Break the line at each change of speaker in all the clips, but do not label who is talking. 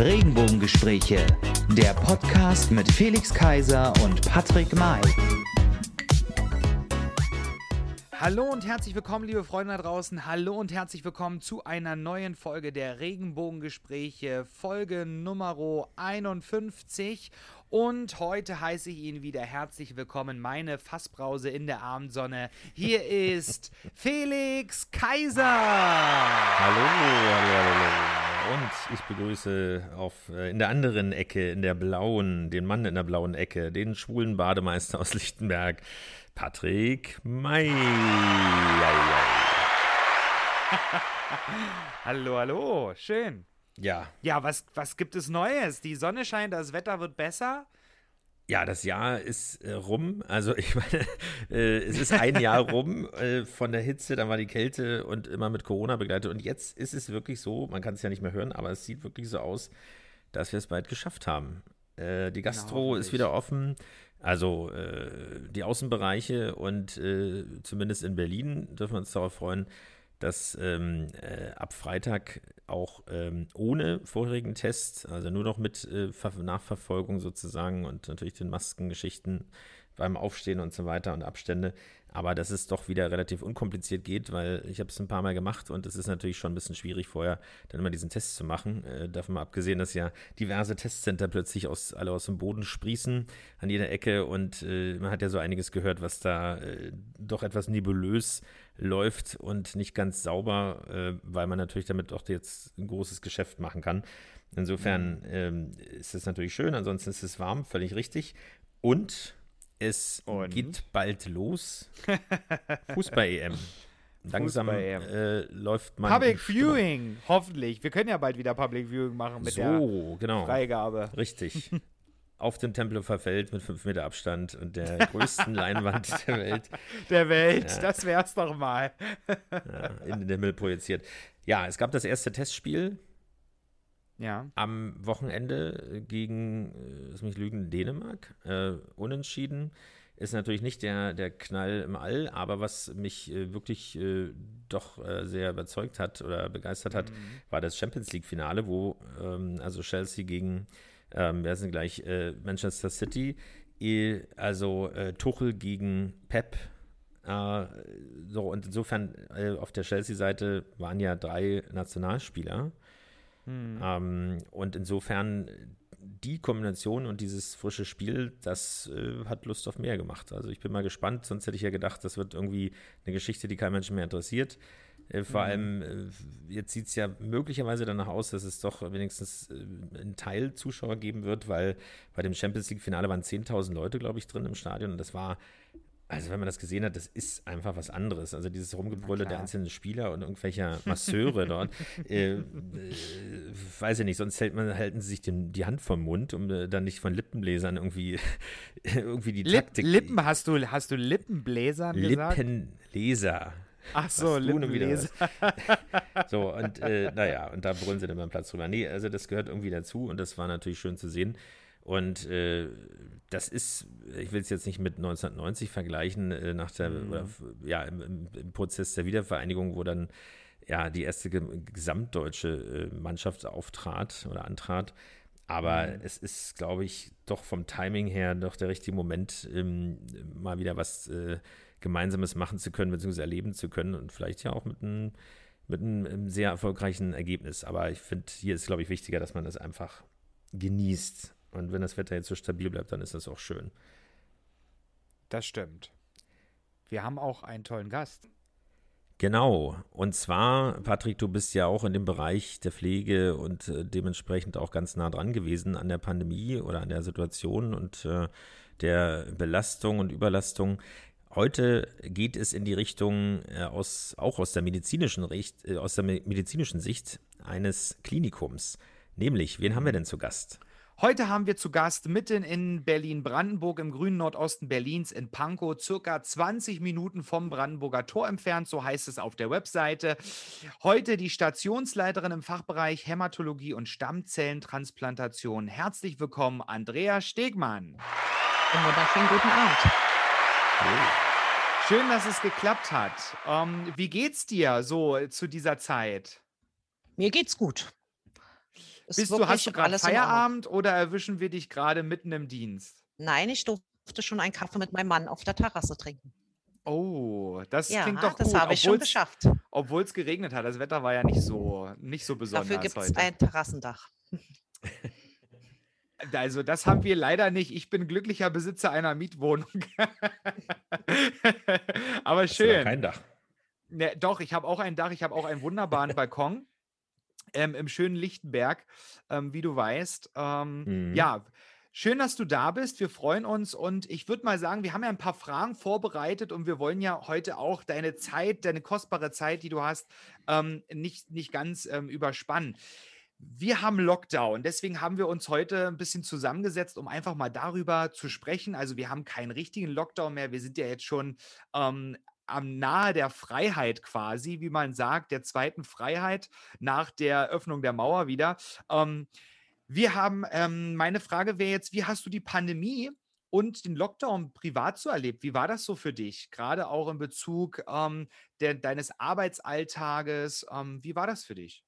Regenbogengespräche, der Podcast mit Felix Kaiser und Patrick May.
Hallo und herzlich willkommen, liebe Freunde da draußen. Hallo und herzlich willkommen zu einer neuen Folge der Regenbogengespräche, Folge Nummer 51. Und heute heiße ich Ihnen wieder herzlich willkommen, meine Fassbrause in der Abendsonne. Hier ist Felix Kaiser.
Hallo, hallo, hallo. Und ich begrüße auf, äh, in der anderen Ecke, in der blauen, den Mann in der blauen Ecke, den schwulen Bademeister aus Lichtenberg, Patrick May.
hallo, hallo, schön.
Ja.
Ja, was, was gibt es Neues? Die Sonne scheint, das Wetter wird besser.
Ja, das Jahr ist äh, rum. Also ich meine, äh, es ist ein Jahr rum äh, von der Hitze, dann war die Kälte und immer mit Corona begleitet. Und jetzt ist es wirklich so, man kann es ja nicht mehr hören, aber es sieht wirklich so aus, dass wir es bald geschafft haben. Äh, die Gastro ist wieder offen. Also äh, die Außenbereiche und äh, zumindest in Berlin dürfen wir uns darauf freuen, dass ähm, äh, ab Freitag auch ähm, ohne vorherigen Test, also nur noch mit äh, Nachverfolgung sozusagen und natürlich den Maskengeschichten beim Aufstehen und so weiter und Abstände, aber dass es doch wieder relativ unkompliziert geht, weil ich habe es ein paar Mal gemacht und es ist natürlich schon ein bisschen schwierig vorher dann immer diesen Test zu machen. Äh, davon mal abgesehen, dass ja diverse Testcenter plötzlich aus, alle aus dem Boden sprießen an jeder Ecke und äh, man hat ja so einiges gehört, was da äh, doch etwas nebulös läuft und nicht ganz sauber, äh, weil man natürlich damit auch jetzt ein großes Geschäft machen kann. Insofern ähm, ist es natürlich schön, ansonsten ist es warm, völlig richtig. Und es Und? geht bald los. Fußball-EM. Langsam äh, läuft man.
Public Viewing, hoffentlich. Wir können ja bald wieder Public Viewing machen mit so, der genau. Freigabe.
Richtig. Auf dem Tempelhofer Feld mit fünf Meter Abstand und der größten Leinwand der Welt.
Der Welt, ja. das wär's doch mal.
ja, in den Himmel projiziert. Ja, es gab das erste Testspiel
ja.
Am Wochenende gegen, äh, lass mich lügen, Dänemark, äh, unentschieden. Ist natürlich nicht der, der Knall im All, aber was mich äh, wirklich äh, doch äh, sehr überzeugt hat oder begeistert hat, mhm. war das Champions League-Finale, wo ähm, also Chelsea gegen, ähm, wer sind gleich, äh, Manchester City, also Tuchel gegen Pep. so, und insofern auf der Chelsea-Seite waren ja drei Nationalspieler. Mhm. Ähm, und insofern die Kombination und dieses frische Spiel, das äh, hat Lust auf mehr gemacht. Also ich bin mal gespannt, sonst hätte ich ja gedacht, das wird irgendwie eine Geschichte, die kein Mensch mehr interessiert. Äh, vor mhm. allem, äh, jetzt sieht es ja möglicherweise danach aus, dass es doch wenigstens äh, einen Teil Zuschauer geben wird, weil bei dem Champions League-Finale waren 10.000 Leute, glaube ich, drin im Stadion und das war also wenn man das gesehen hat, das ist einfach was anderes. Also dieses Rumgebrülle der einzelnen Spieler und irgendwelcher Masseure dort, äh, äh, weiß ich nicht, sonst hält man, halten sie sich den, die Hand vom Mund, um äh, dann nicht von Lippenbläsern irgendwie, irgendwie die
Lip, Taktik... Lippen, hast du, hast du Lippenbläsern
gesagt? Lippenleser.
Ach so, Lippenleser.
so, und äh, naja, und da brüllen sie dann beim Platz drüber. Nee, also das gehört irgendwie dazu und das war natürlich schön zu sehen. Und äh, das ist, ich will es jetzt nicht mit 1990 vergleichen, äh, nach der, mhm. oder, ja, im, im, Prozess der Wiedervereinigung, wo dann ja die erste gesamtdeutsche äh, Mannschaft auftrat oder antrat. Aber mhm. es ist, glaube ich, doch vom Timing her doch der richtige Moment, ähm, mal wieder was äh, Gemeinsames machen zu können, beziehungsweise erleben zu können und vielleicht ja auch mit einem mit einem sehr erfolgreichen Ergebnis. Aber ich finde, hier ist, glaube ich, wichtiger, dass man das einfach genießt und wenn das Wetter jetzt so stabil bleibt, dann ist das auch schön.
Das stimmt. Wir haben auch einen tollen Gast.
Genau. Und zwar, Patrick, du bist ja auch in dem Bereich der Pflege und äh, dementsprechend auch ganz nah dran gewesen an der Pandemie oder an der Situation und äh, der Belastung und Überlastung. Heute geht es in die Richtung äh, aus, auch aus der medizinischen Richt, äh, aus der medizinischen Sicht eines Klinikums. Nämlich, wen haben wir denn zu Gast?
Heute haben wir zu Gast mitten in Berlin-Brandenburg im grünen Nordosten Berlins in Pankow, circa 20 Minuten vom Brandenburger Tor entfernt, so heißt es auf der Webseite. Heute die Stationsleiterin im Fachbereich Hämatologie und Stammzellentransplantation. Herzlich willkommen, Andrea Stegmann.
Einen wunderschönen guten Abend.
Schön, dass es geklappt hat. Ähm, wie geht's dir so zu dieser Zeit?
Mir geht's gut. Ist
Bist du, hast du gerade. Feierabend oder erwischen wir dich gerade mitten im Dienst?
Nein, ich durfte schon einen Kaffee mit meinem Mann auf der Terrasse trinken.
Oh, das
Ja,
klingt doch
das
gut,
habe ich schon geschafft.
obwohl es geregnet hat. Das Wetter war ja nicht so, nicht so besonders
Dafür gibt es ein Terrassendach.
Also das haben wir leider nicht. Ich bin glücklicher Besitzer einer Mietwohnung. Aber
Hast
schön.
Kein Dach.
Ne, doch, ich habe auch ein Dach, ich habe auch einen wunderbaren Balkon ähm, im schönen Lichtenberg, ähm, wie du weißt. Ähm,
Mhm.
Ja, schön, dass du da bist. Wir freuen uns und ich würde mal sagen, wir haben ja ein paar Fragen vorbereitet und wir wollen ja heute auch deine Zeit, deine kostbare Zeit, die du hast, ähm, nicht, nicht ganz ähm, überspannen. Wir haben Lockdown, deswegen haben wir uns heute ein bisschen zusammengesetzt, um einfach mal darüber zu sprechen. Also wir haben keinen richtigen Lockdown mehr. Wir sind ja jetzt schon ähm, am nahe der Freiheit quasi, wie man sagt, der zweiten Freiheit nach der Öffnung der Mauer wieder. Ähm, wir haben, ähm, meine Frage wäre jetzt, wie hast du die Pandemie und den Lockdown privat so erlebt? Wie war das so für dich? Gerade auch in Bezug ähm, der, deines Arbeitsalltages. Ähm, wie war das für dich?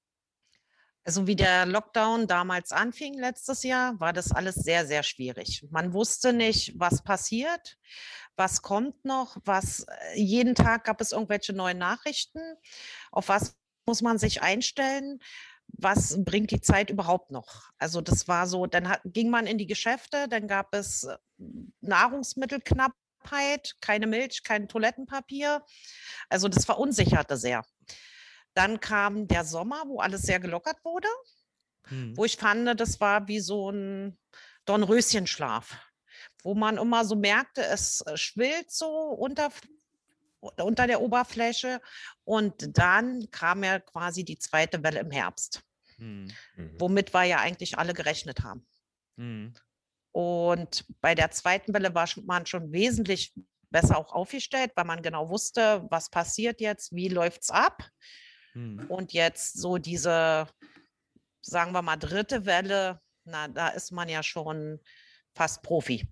Also wie der Lockdown damals anfing letztes Jahr, war das alles sehr, sehr schwierig. Man wusste nicht, was passiert, was kommt noch, was äh, jeden Tag gab es irgendwelche neuen Nachrichten, auf was muss man sich einstellen, was bringt die Zeit überhaupt noch? Also das war so, dann hat, ging man in die Geschäfte, dann gab es äh, Nahrungsmittelknappheit, keine Milch, kein Toilettenpapier. Also das verunsicherte sehr. Dann kam der Sommer, wo alles sehr gelockert wurde, wo ich fand, das war wie so ein Dornröschenschlaf, wo man immer so merkte, es äh, schwillt so unter, unter der Oberfläche. Und dann kam ja quasi die zweite Welle im Herbst,
Hm,
Mhm.
womit wir ja eigentlich alle gerechnet haben.
hm,
Und bei der zweiten Welle war man schon wesentlich besser auch aufgestellt, weil man genau wusste, was passiert jetzt, wie läuft es ab.
Hm.
Und jetzt so diese, sagen wir mal, dritte Welle, na, da ist man ja schon fast Profi.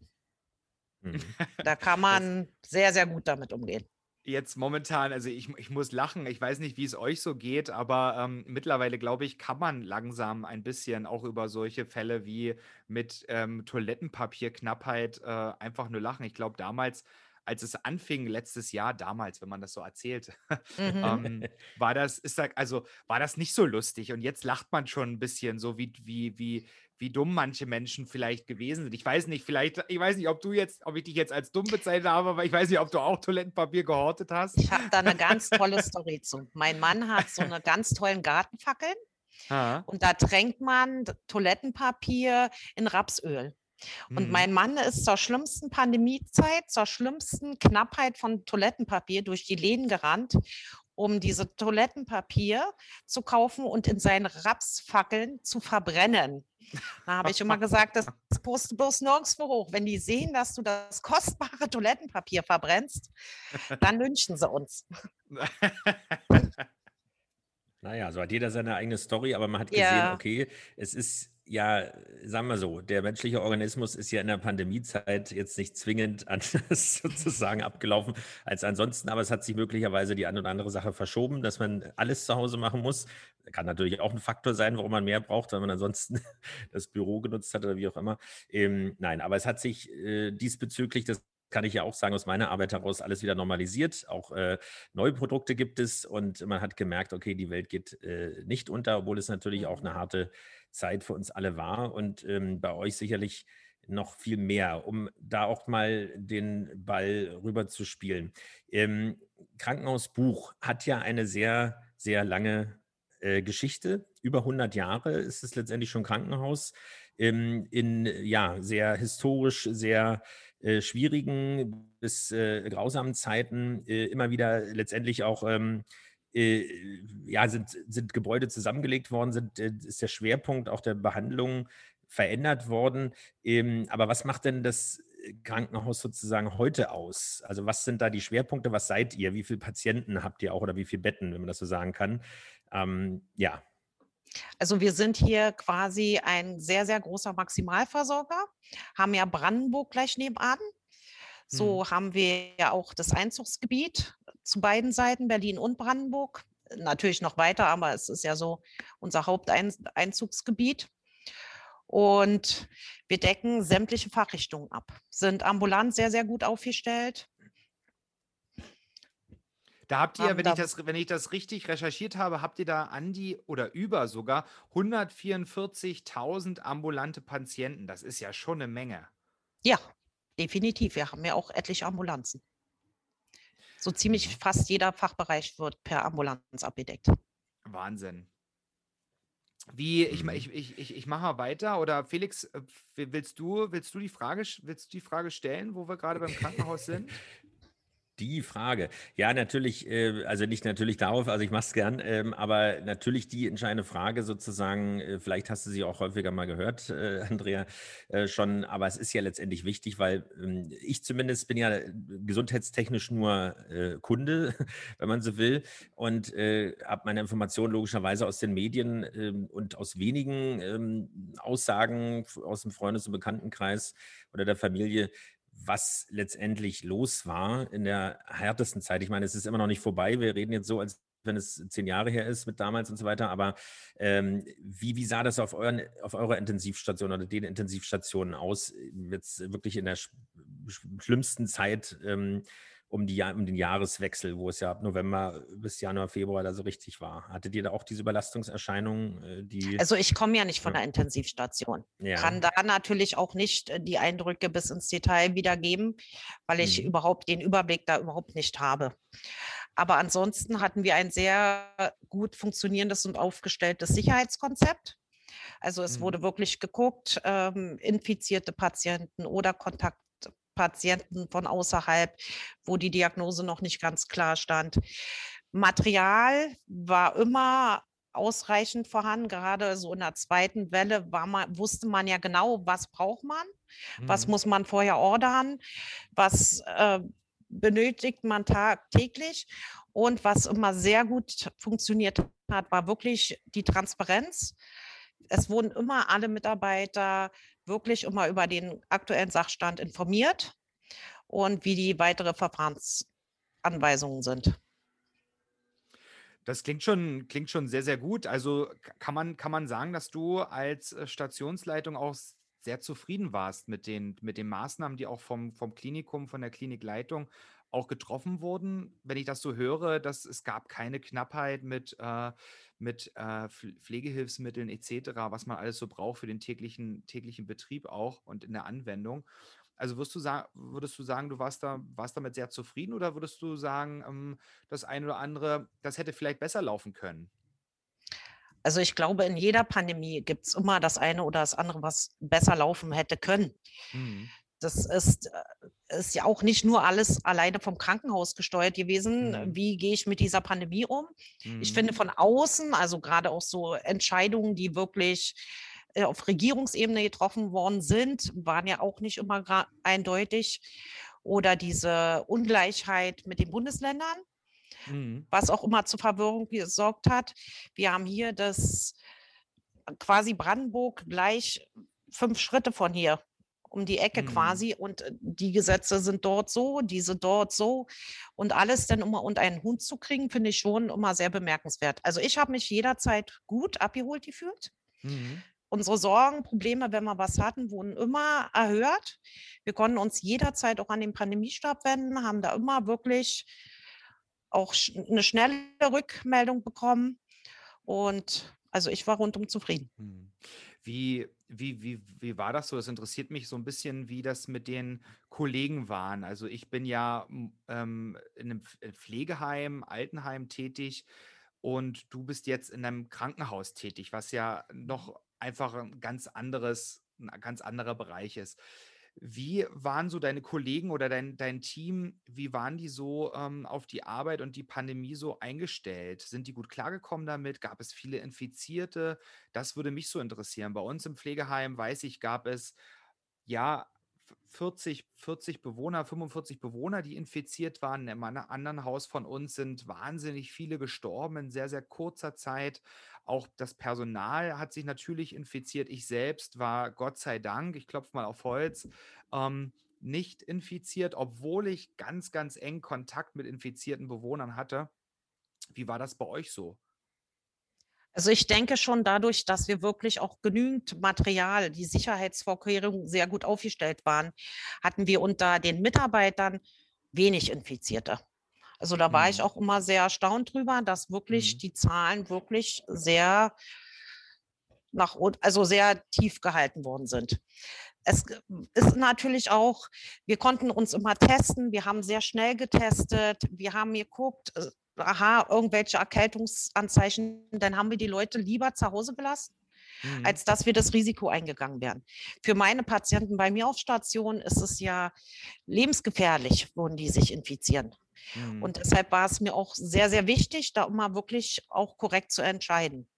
Mhm.
Da kann man sehr, sehr gut damit umgehen.
Jetzt momentan, also ich, ich muss lachen, ich weiß nicht, wie es euch so geht, aber ähm, mittlerweile, glaube ich, kann man langsam ein bisschen auch über solche Fälle wie mit ähm, Toilettenpapierknappheit äh, einfach nur lachen. Ich glaube, damals, als es anfing, letztes Jahr, damals, wenn man das so erzählt,
Mhm.
ähm, war das, ist da, also war das nicht so lustig. Und jetzt lacht man schon ein bisschen, so wie, wie, wie, wie dumm manche Menschen vielleicht gewesen sind. Ich weiß nicht, vielleicht, ich weiß nicht, ob du jetzt, ob ich dich jetzt als dumm bezeichnet habe, aber ich weiß nicht, ob du auch Toilettenpapier gehortet hast.
Ich habe da eine ganz tolle Story zu. Mein Mann hat so eine ganz tollen Gartenfackeln
Ha.
und da tränkt man Toilettenpapier in Rapsöl. Und
Mhm.
mein Mann ist zur schlimmsten Pandemiezeit, zur schlimmsten Knappheit von Toilettenpapier durch die Läden gerannt, um diese Toilettenpapier zu kaufen und in seinen Rapsfackeln zu verbrennen. Da habe ich immer gesagt, das post du bloß nirgendwo hoch. Wenn die sehen, dass du das kostbare Toilettenpapier verbrennst, dann lynchen sie uns.
Naja, so hat jeder seine eigene Story, aber man hat gesehen,
Ja.
okay, es ist ja, sagen wir so, der menschliche Organismus ist ja in der Pandemiezeit jetzt nicht zwingend anders sozusagen abgelaufen als ansonsten, aber es hat sich möglicherweise die eine oder andere Sache verschoben, dass man alles zu Hause machen muss. Kann natürlich auch ein Faktor sein, warum man mehr braucht, weil man ansonsten das Büro genutzt hat oder wie auch immer. Ähm, nein, aber es hat sich äh, diesbezüglich, das kann ich ja auch sagen, aus meiner Arbeit heraus alles wieder normalisiert. Auch äh, neue Produkte gibt es und man hat gemerkt, okay, die Welt geht äh, nicht unter, obwohl es natürlich auch eine harte Zeit für uns alle war und ähm, bei euch sicherlich noch viel mehr, um da auch mal den Ball rüber zu spielen. Ähm, Krankenhausbuch hat ja eine sehr, sehr lange äh, Geschichte. Über 100 Jahre ist es letztendlich schon Krankenhaus. Ähm, in ja, sehr historisch, sehr äh, schwierigen bis äh, grausamen Zeiten äh, immer wieder letztendlich auch ähm, äh, ja, sind, sind Gebäude zusammengelegt worden, sind, äh, ist der Schwerpunkt auch der Behandlung verändert worden. Ähm, aber was macht denn das Krankenhaus sozusagen heute aus? Also was sind da die Schwerpunkte? Was seid ihr? Wie viele Patienten habt ihr auch oder wie viele Betten, wenn man das so sagen kann? Ähm, ja.
Also wir sind hier quasi ein sehr, sehr großer Maximalversorger, haben ja Brandenburg gleich nebenan. So haben wir ja auch das Einzugsgebiet zu beiden Seiten, Berlin und Brandenburg. natürlich noch weiter, aber es ist ja so unser Haupteinzugsgebiet. Und wir decken sämtliche Fachrichtungen ab, sind ambulant sehr, sehr gut aufgestellt.
Da habt ihr, wenn ich, das, wenn ich das richtig recherchiert habe, habt ihr da an die oder über sogar 144.000 ambulante Patienten. Das ist ja schon eine Menge.
Ja, definitiv. Wir haben ja auch etliche Ambulanzen. So ziemlich fast jeder Fachbereich wird per Ambulanz abgedeckt.
Wahnsinn. Wie, ich, mhm. ich, ich, ich, ich mache mal weiter. Oder Felix, äh, willst du, willst du die Frage, willst du die Frage stellen, wo wir gerade beim Krankenhaus sind?
Die Frage. Ja, natürlich, äh, also nicht natürlich darauf, also ich mache es gern, ähm, aber natürlich die entscheidende Frage sozusagen, äh, vielleicht hast du sie auch häufiger mal gehört, äh, Andrea, schon, aber es ist ja letztendlich wichtig, weil ähm, ich zumindest bin ja gesundheitstechnisch nur Kunde, wenn man so will, und habe meine Informationen logischerweise aus den Medien ähm, und aus wenigen Aussagen aus dem Freundes- und Bekanntenkreis oder der Familie was letztendlich los war in der härtesten Zeit. Ich meine, es ist immer noch nicht vorbei. Wir reden jetzt so, als wenn es zehn Jahre her ist mit damals und so weiter. Aber ähm, wie, wie sah das auf, euren, auf eurer Intensivstation oder den Intensivstationen aus? Jetzt wirklich in der sch schlimmsten Zeit ähm, um, die, um den Jahreswechsel, wo es ja ab November bis Januar, Februar da so richtig war. Hattet ihr da auch diese Überlastungserscheinungen?
Äh, die also ich komme ja nicht von der Intensivstation. Ja. Kann da natürlich auch nicht äh, die Eindrücke bis ins Detail wiedergeben, weil ich mhm. überhaupt den Überblick da überhaupt nicht habe. Aber ansonsten hatten wir ein sehr gut funktionierendes und aufgestelltes Sicherheitskonzept. Also es mhm. wurde wirklich geguckt, ähm, infizierte Patienten oder Kontakt Patienten von außerhalb, wo die Diagnose noch nicht ganz klar stand. Material war immer ausreichend vorhanden. Gerade so in der zweiten Welle war man, wusste man ja genau, was braucht man, mhm. was muss man vorher ordern, was äh, benötigt man tagtäglich. Und was immer sehr gut funktioniert hat, war wirklich die Transparenz. Es wurden immer alle Mitarbeiter wirklich immer über den aktuellen Sachstand informiert und wie die weitere Verfahrensanweisungen sind.
Das klingt schon, klingt schon sehr, sehr gut. Also kann man, kann man sagen, dass du als äh, Stationsleitung auch sehr zufrieden warst mit den, mit den Maßnahmen, die auch vom, vom Klinikum, von der Klinikleitung auch getroffen wurden. Wenn ich das so höre, dass es gab keine Knappheit mit, äh, mit äh, Pflegehilfsmitteln etc., was man alles so braucht für den täglichen, täglichen Betrieb auch und in der Anwendung. Also würdest du sagen, würdest du sagen, du warst da, warst damit sehr zufrieden oder würdest du sagen, ähm, das eine oder andere, das hätte vielleicht besser laufen können?
Also ich glaube, in jeder Pandemie gibt es immer das eine oder das andere, was besser laufen hätte können. Mhm. Das ist, äh, ist ja auch nicht nur alles alleine vom Krankenhaus gesteuert gewesen. Mhm. Wie gehe ich mit dieser Pandemie um? Mhm. Ich finde von außen, also gerade auch so Entscheidungen, die wirklich äh, auf Regierungsebene getroffen worden sind, waren ja auch nicht immer eindeutig. Oder diese Ungleichheit mit den Bundesländern, mhm. was auch immer zu Verwirrung gesorgt hat. Wir haben hier das quasi Brandenburg gleich fünf Schritte von hier um die Ecke mhm. quasi und äh, die Gesetze sind dort so, diese dort so und alles dann immer unter einen Hund zu kriegen, finde ich schon immer sehr bemerkenswert. Also ich habe mich jederzeit gut abgeholt gefühlt. Mhm. Unsere Sorgen, Probleme, wenn wir was hatten, wurden immer erhört. Wir konnten uns jederzeit auch an den Pandemiestab wenden, haben da immer wirklich auch eine schnelle Rückmeldung bekommen. Und also ich war rundum zufrieden.
Mhm. Wie, wie, wie, wie war das so? Das interessiert mich so ein bisschen, wie das mit den Kollegen waren. Also ich bin ja ähm, in einem äh, Pflegeheim, Altenheim tätig und du bist jetzt in einem Krankenhaus tätig, was ja noch einfach ein ganz anderes, ein ganz anderer Bereich ist. Wie waren so deine Kollegen oder dein, dein Team, wie waren die so ähm, auf die Arbeit und die Pandemie so eingestellt? Sind die gut klargekommen damit? Gab es viele Infizierte? Das würde mich so interessieren. Bei uns im Pflegeheim, weiß ich, gab es ja 40, 40 Bewohner, 45 Bewohner, die infiziert waren. In einem anderen Haus von uns sind wahnsinnig viele gestorben in sehr, sehr kurzer Zeit. Auch das Personal hat sich natürlich infiziert. Ich selbst war Gott sei Dank, ich klopfe mal auf Holz, ähm, nicht infiziert, obwohl ich ganz, ganz eng Kontakt mit infizierten Bewohnern hatte. Wie war das bei euch so?
Also ich denke schon dadurch, dass wir wirklich auch genügend Material, die Sicherheitsvorkehrungen sehr gut aufgestellt waren, hatten wir unter den Mitarbeitern wenig Infizierte. Also da war mhm. ich auch immer sehr erstaunt drüber, dass wirklich mhm. die Zahlen wirklich sehr nach also sehr tief gehalten worden sind. Es ist natürlich auch, wir konnten uns immer testen, wir haben sehr schnell getestet, wir haben geguckt, äh, aha, irgendwelche Erkältungsanzeichen, dann haben wir die Leute lieber zu Hause gelassen, mhm. als dass wir das Risiko eingegangen wären. Für meine Patienten bei mir auf Station ist es ja lebensgefährlich, würden die sich infizieren. Mhm. Und deshalb war es mir auch sehr, sehr wichtig, da immer wirklich auch korrekt zu entscheiden.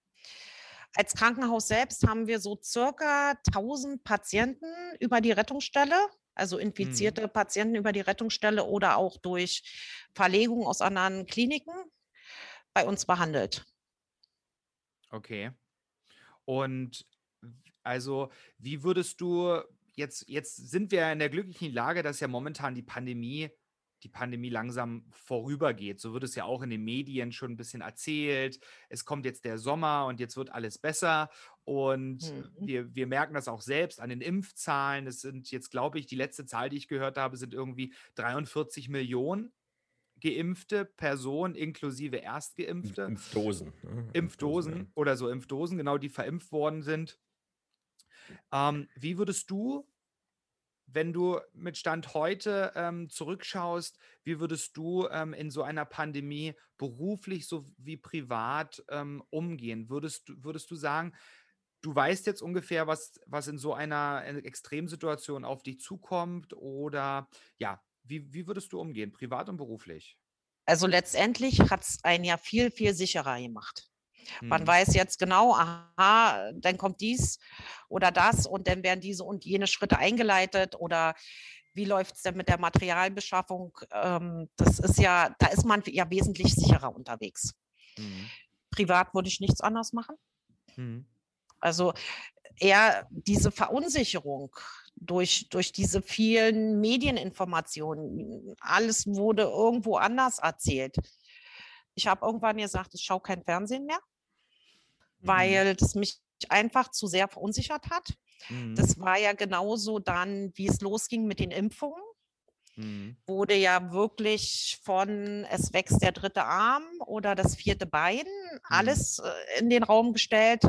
Als Krankenhaus selbst haben wir so circa 1000 Patienten über die Rettungsstelle, also mhm. infizierte mhm. Patienten über die Rettungsstelle oder auch durch Verlegung aus anderen Kliniken bei uns behandelt.
Okay. Und also, wie würdest du jetzt, jetzt sind wir in der glücklichen Lage, dass ja momentan die Pandemie die Pandemie langsam vorübergeht. So wird es ja auch in den Medien schon ein bisschen erzählt. Es kommt jetzt der Sommer und jetzt wird alles besser. Und mhm. wir, wir merken das auch selbst an den Impfzahlen. Es sind jetzt, glaube ich, die letzte Zahl, die ich gehört habe, sind irgendwie 43 Millionen geimpfte Personen inklusive Erstgeimpfte.
Impfdosen.
Ne? Impfdosen, oder so Impfdosen, genau, die verimpft worden sind. Ähm, wie würdest du wenn du mit Stand heute ähm, zurückschaust, wie würdest du ähm, in so einer Pandemie beruflich sowie privat ähm, umgehen? Würdest, würdest du sagen, du weißt jetzt ungefähr, was, was in so einer Extremsituation auf dich zukommt? Oder ja, wie, wie würdest du umgehen, privat und beruflich?
Also letztendlich hat es einen ja viel, viel sicherer gemacht. Man hm. weiß jetzt genau, aha, dann kommt dies oder das und dann werden diese und jene Schritte eingeleitet oder wie läuft es denn mit der Materialbeschaffung? Ähm, das ist ja, da ist man ja wesentlich sicherer unterwegs. Mhm. Privat würde ich nichts anders machen. Mhm. Also eher diese Verunsicherung durch, durch diese vielen Medieninformationen. Alles wurde irgendwo anders erzählt. Ich habe irgendwann gesagt, ich schaue kein Fernsehen mehr. Mhm. weil das mich einfach zu sehr verunsichert hat. Mhm. Das war ja genauso dann, wie es losging mit den Impfungen. Mhm. Wurde ja wirklich von es wächst der dritte Arm oder das vierte Bein, mhm. alles äh, in den Raum gestellt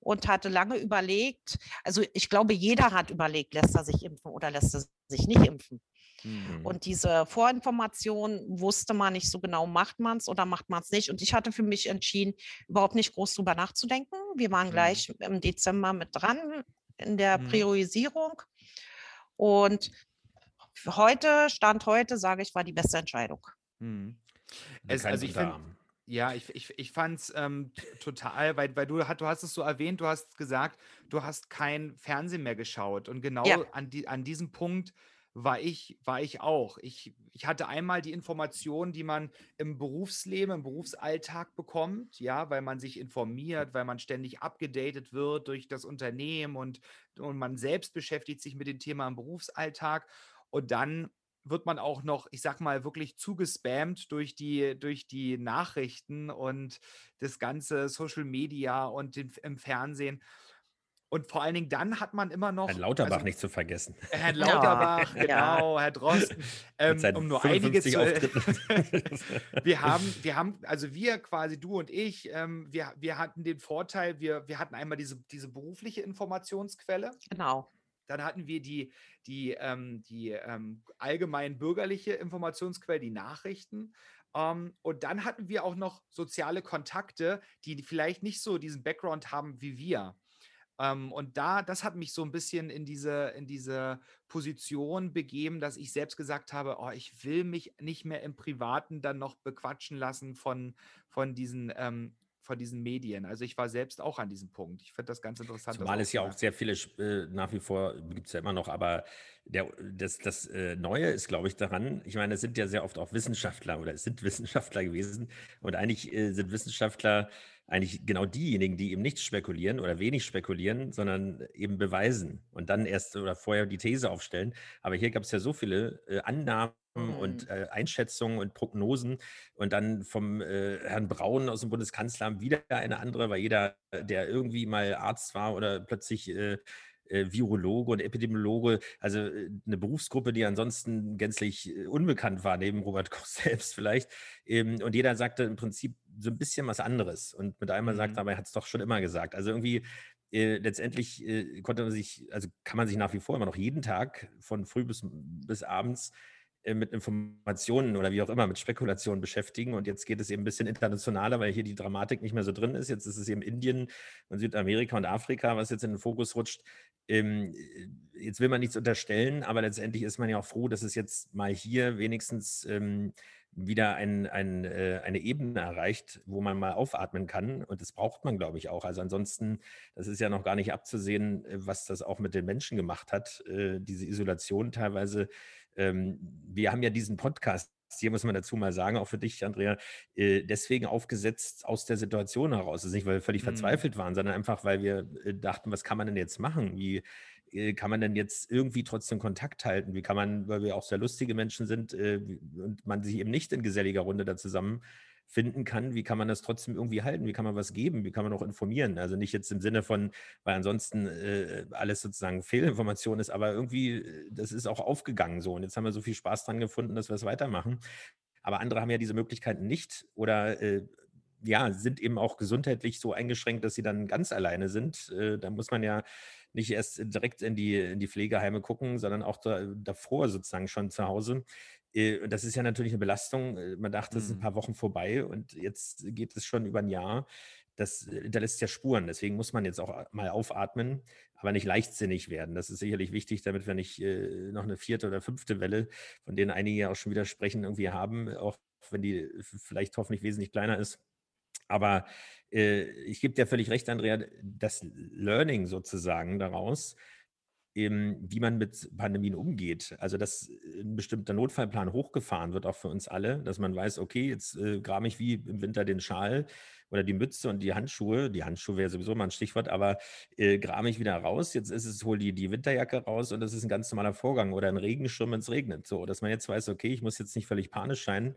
und hatte lange überlegt. Also ich glaube, jeder hat überlegt, lässt er sich impfen oder lässt er sich nicht impfen. Mhm. Und diese Vorinformation wusste man nicht so genau, macht man es oder macht man es nicht. Und ich hatte für mich entschieden, überhaupt nicht groß drüber nachzudenken. Wir waren mhm. gleich im Dezember mit dran in der mhm. Priorisierung. Und heute, Stand heute, sage ich, war die beste Entscheidung.
Mhm. Es, also ich finde, ja, ich, ich, ich fand es ähm, total, weil, weil du, du hast es so erwähnt, du hast gesagt, du hast kein Fernsehen mehr geschaut. Und genau ja. an, die, an diesem Punkt war ich, war ich auch. Ich, ich hatte einmal die Informationen, die man im Berufsleben, im Berufsalltag bekommt, ja, weil man sich informiert, weil man ständig abgedatet wird durch das Unternehmen und, und man selbst beschäftigt sich mit dem Thema im Berufsalltag. Und dann wird man auch noch, ich sag mal, wirklich zugespammt durch die, durch die Nachrichten und das ganze Social Media und den, im Fernsehen. Und vor allen Dingen dann hat man immer noch.
Herrn Lauterbach also, nicht zu vergessen.
Herrn Lauterbach, ja. genau, Herr Drosten. Ähm, um nur einige zu. wir haben, wir haben, also wir quasi, du und ich, ähm, wir, wir hatten den Vorteil, wir, wir hatten einmal diese, diese berufliche Informationsquelle.
Genau.
Dann hatten wir die, die, ähm, die ähm, allgemein bürgerliche Informationsquelle, die Nachrichten. Um, ähm, und dann hatten wir auch noch soziale Kontakte, die vielleicht nicht so diesen Background haben wie wir. Ähm, und da, das hat mich so ein bisschen in diese, in diese Position begeben, dass ich selbst gesagt habe, oh, ich will mich nicht mehr im Privaten dann noch bequatschen lassen von, von diesen ähm, von diesen Medien. Also ich war selbst auch an diesem Punkt. Ich finde das ganz interessant.
Zumal es ja auch sehr viele, äh, nach wie vor gibt es ja immer noch, aber der, das, das äh, Neue ist, glaube ich, daran, ich meine, es sind ja sehr oft auch Wissenschaftler oder es sind Wissenschaftler gewesen und eigentlich äh, sind Wissenschaftler eigentlich genau diejenigen, die eben nicht spekulieren oder wenig spekulieren, sondern eben beweisen und dann erst oder vorher die These aufstellen. Aber hier gab es ja so viele äh, Annahmen mhm. und äh, Einschätzungen und Prognosen und dann vom äh, Herrn Braun aus dem Bundeskanzleramt wieder eine andere, weil jeder, der irgendwie mal Arzt war oder plötzlich äh, äh, Virologe und Epidemiologe, also äh, eine Berufsgruppe, die ansonsten gänzlich äh, unbekannt war, neben Robert Koch selbst vielleicht. Ähm, und jeder sagte im Prinzip so ein bisschen was anderes. Und mit einmal mhm. sagt aber, er hat es doch schon immer gesagt. Also irgendwie äh, letztendlich äh, konnte man sich, also kann man sich nach wie vor immer noch jeden Tag von früh bis, bis abends äh, mit Informationen oder wie auch immer, mit Spekulationen beschäftigen. Und jetzt geht es eben ein bisschen internationaler, weil hier die Dramatik nicht mehr so drin ist. Jetzt ist es eben Indien und Südamerika und Afrika, was jetzt in den Fokus rutscht. Ähm, äh, jetzt will man nichts unterstellen, aber letztendlich ist man ja auch froh, dass es jetzt mal hier wenigstens ähm, wieder ein, ein, äh, eine Ebene erreicht, wo man mal aufatmen kann. Und das braucht man, glaube ich, auch. Also ansonsten, das ist ja noch gar nicht abzusehen, was das auch mit den Menschen gemacht hat, äh, diese Isolation teilweise ähm, wir haben ja diesen Podcast, hier muss man dazu mal sagen, auch für dich, Andrea, äh, deswegen aufgesetzt aus der Situation heraus. Das ist nicht, weil wir völlig mhm. verzweifelt waren, sondern einfach, weil wir äh, dachten, was kann man denn jetzt machen? Wie äh, kann man denn jetzt irgendwie trotzdem Kontakt halten? Wie kann man, weil wir auch sehr lustige Menschen sind und man sich eben nicht in geselliger Runde da zusammen finden kann, wie kann man das trotzdem irgendwie halten, wie kann man was geben, wie kann man auch informieren. Also nicht jetzt im Sinne von, weil ansonsten äh, alles sozusagen Fehlinformation ist, aber irgendwie, äh, das ist auch aufgegangen so. Und jetzt haben wir so viel Spaß dran gefunden, dass wir es weitermachen. Aber andere haben ja diese Möglichkeiten nicht oder äh, ja, sind eben auch gesundheitlich so eingeschränkt, dass sie dann ganz alleine sind. Äh, da muss man ja nicht erst direkt in die, in die Pflegeheime gucken, sondern auch da, davor sozusagen schon zu Hause. Äh, das ist ja natürlich eine Belastung. Äh, man dachte, es ist ein mhm. paar Wochen vorbei und jetzt geht es schon über ein Jahr. Das äh, hinterlässt ja Spuren. Deswegen muss man jetzt auch mal aufatmen, aber nicht leichtsinnig werden. Das ist sicherlich wichtig, damit wir nicht noch eine vierte oder fünfte Welle, von denen einige auch schon widersprechen, irgendwie haben, auch wenn die vielleicht hoffentlich wesentlich kleiner ist. Aber äh, ich gebe dir völlig recht, Andrea, das Learning sozusagen daraus eben, wie man mit Pandemien umgeht. Also, dass ein bestimmter Notfallplan hochgefahren wird, auch für uns alle, dass man weiß, okay, jetzt äh, grabe ich wie im Winter den Schal oder die Mütze und die Handschuhe. Die Handschuhe wäre sowieso mal ein Stichwort, aber äh, grabe ich wieder raus. Jetzt ist es, hol die, die Winterjacke raus und das ist ein ganz normaler Vorgang oder ein Regenschirm, wenn es regnet. So, dass man jetzt weiß, okay, ich muss jetzt nicht völlig panisch sein,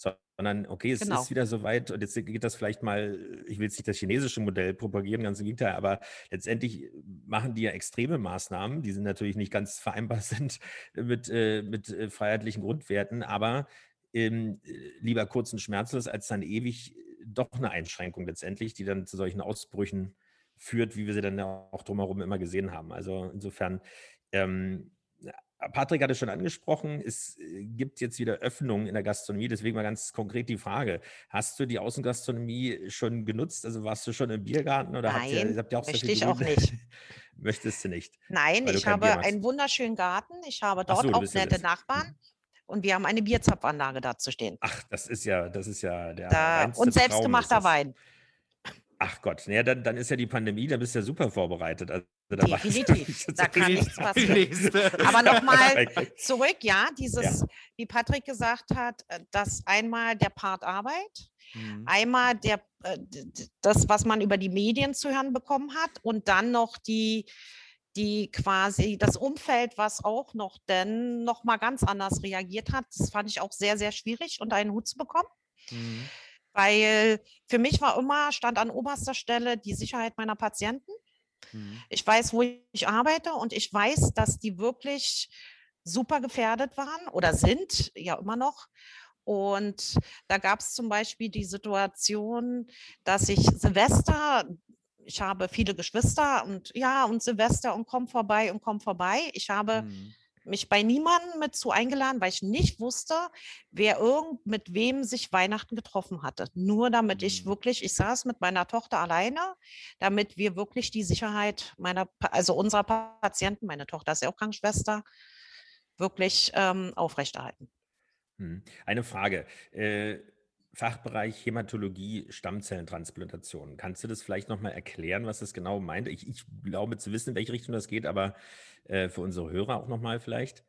sondern okay, es genau. ist wieder soweit und jetzt geht das vielleicht mal, ich will jetzt nicht das chinesische Modell propagieren, ganz im Gegenteil, aber letztendlich machen die ja extreme Maßnahmen, die sind natürlich nicht ganz vereinbar sind mit, äh, mit äh, freiheitlichen Grundwerten, aber ähm, lieber kurz und schmerzlos als dann ewig doch eine Einschränkung letztendlich, die dann zu solchen Ausbrüchen führt, wie wir sie dann auch drumherum immer gesehen haben. Also insofern ähm, Patrick hat es schon angesprochen, es äh, gibt jetzt wieder Öffnungen in der Gastronomie. Deswegen mal ganz konkret die Frage: Hast du die Außengastronomie schon genutzt? Also warst du schon im Biergarten oder
Nein,
habt ihr, habt ihr auch
möchte ich auch nicht.
Möchtest du nicht?
Nein, ich habe einen wunderschönen Garten. Ich habe dort so, auch nette Nachbarn. Und wir haben eine Bierzapfanlage dazu stehen.
Ach, das ist ja, das ist ja der.
Da, und selbstgemachter Wein.
Ach Gott, ja, dann, dann ist ja die Pandemie, da bist du ja super vorbereitet. Also,
Definitiv, da kann nichts passieren. Aber nochmal zurück, ja, dieses, ja. wie Patrick gesagt hat, äh, dass einmal der Part Arbeit, mhm. einmal der, äh, das, was man über die Medien zu hören bekommen hat und dann noch die, die quasi das Umfeld, was auch noch denn noch mal ganz anders reagiert hat. Das fand ich auch sehr, sehr schwierig, unter einen Hut zu bekommen. Mhm. Weil für mich war immer, stand an oberster Stelle die Sicherheit meiner Patienten. Mhm. Ich weiß, wo ich arbeite und ich weiß, dass die wirklich super gefährdet waren oder sind, ja immer noch. Und da gab es zum Beispiel die Situation, dass ich Silvester, ich habe viele Geschwister und ja, und Silvester und komm vorbei und komm vorbei. Ich habe mhm mich bei niemandem mit zu eingeladen, weil ich nicht wusste, wer irgend mit wem sich Weihnachten getroffen hatte. Nur damit ich mhm. wirklich, ich saß mit meiner Tochter alleine, damit wir wirklich die Sicherheit meiner, also unserer Patienten, meine Tochter ist ja auch Krankenschwester, wirklich ähm, aufrechterhalten.
Hm. Eine Frage. Äh, Fachbereich Hämatologie, Stammzellentransplantation. Kannst du das vielleicht nochmal erklären, was das genau meint? Ich, ich, glaube zu wissen, in welche Richtung das geht, aber äh, für unsere Hörer auch nochmal vielleicht.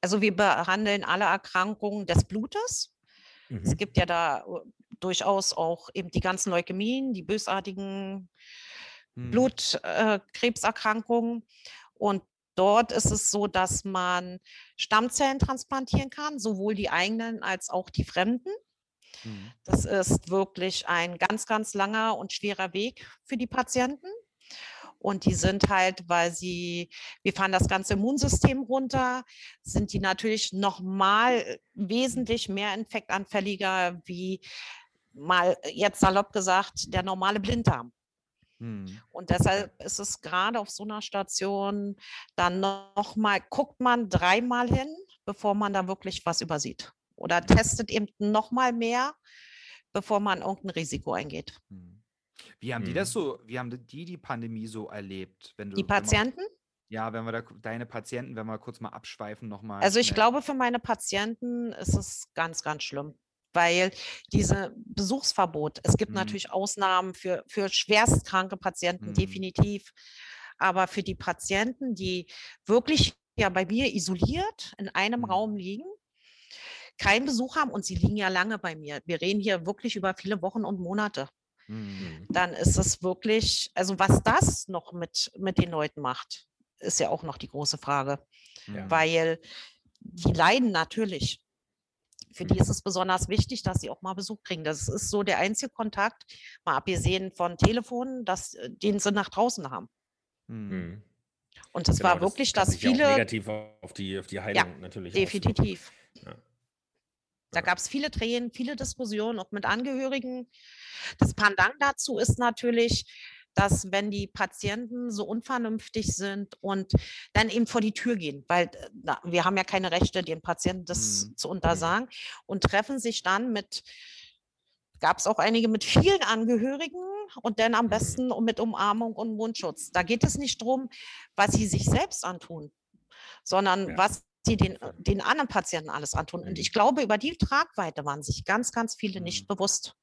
Also wir behandeln alle Erkrankungen des Blutes. Mhm. Es gibt ja da durchaus auch eben die ganzen Leukämien, die bösartigen
Mhm.
Blutkrebserkrankungen. Und dort ist es so, dass man Stammzellen transplantieren kann, sowohl die eigenen als auch die fremden.
Mhm.
Das ist wirklich ein ganz, ganz langer und schwerer Weg für die Patienten. Und die sind halt, weil sie, wir fahren das ganze Immunsystem runter, sind die natürlich nochmal wesentlich mehr infektanfälliger wie mal jetzt salopp gesagt der normale Blinddarm.
Mhm.
Und deshalb ist es gerade auf so einer Station dann nochmal, guckt man dreimal hin, bevor man da wirklich was übersieht. Oder testet eben nochmal mehr, bevor man irgendein Risiko eingeht.
Mhm. Wie haben die das
Mhm.
so, wie haben die die Pandemie so erlebt? Wenn du,
Die Patienten?
ja, wenn wir da, deine Patienten, wenn wir kurz mal abschweifen nochmal
Also ich
schnell.
glaube, für meine Patienten ist es ganz, ganz schlimm, weil diese Besuchsverbot, es gibt
Mhm.
natürlich Ausnahmen für, für schwerstkranke Patienten,
Mhm.
definitiv. Aber für die Patienten, die wirklich ja bei mir isoliert in einem
Mhm.
Raum liegen, keinen Besuch haben und sie liegen ja lange bei mir. Wir reden hier wirklich über viele Wochen und Monate.
Mhm.
Mhm.
Dann ist es wirklich, also was das noch mit, mit den Leuten macht, ist ja auch noch die große Frage
Mhm.
weil die leiden natürlich. Für die
Mhm.
ist es besonders wichtig, dass sie auch mal Besuch kriegen. Das ist so der einzige Kontakt, mal abgesehen von Telefonen, dass, äh, den sie nach draußen haben.
Mhm.
Und es
Genau,
war wirklich,
kann
dass
ja
viele,
negativ auf die, auf die Heilung natürlich auswirken.
definitiv.
Ja.
Da gab es viele Tränen, viele Diskussionen, auch mit Angehörigen. Das Pendant dazu ist natürlich, dass wenn die Patienten so unvernünftig sind und dann eben vor die Tür gehen, weil äh, na, wir haben ja keine Rechte, den Patienten das
Mhm.
zu untersagen und treffen sich dann mit, gab es auch einige mit vielen Angehörigen und dann am
Mhm.
besten mit Umarmung und Mundschutz. Da geht es nicht darum, was sie sich selbst antun, sondern
Ja.
was sie den, den anderen Patienten alles antun. Und
Mhm.
ich glaube, über die Tragweite waren sich ganz, ganz viele nicht
Mhm.
bewusst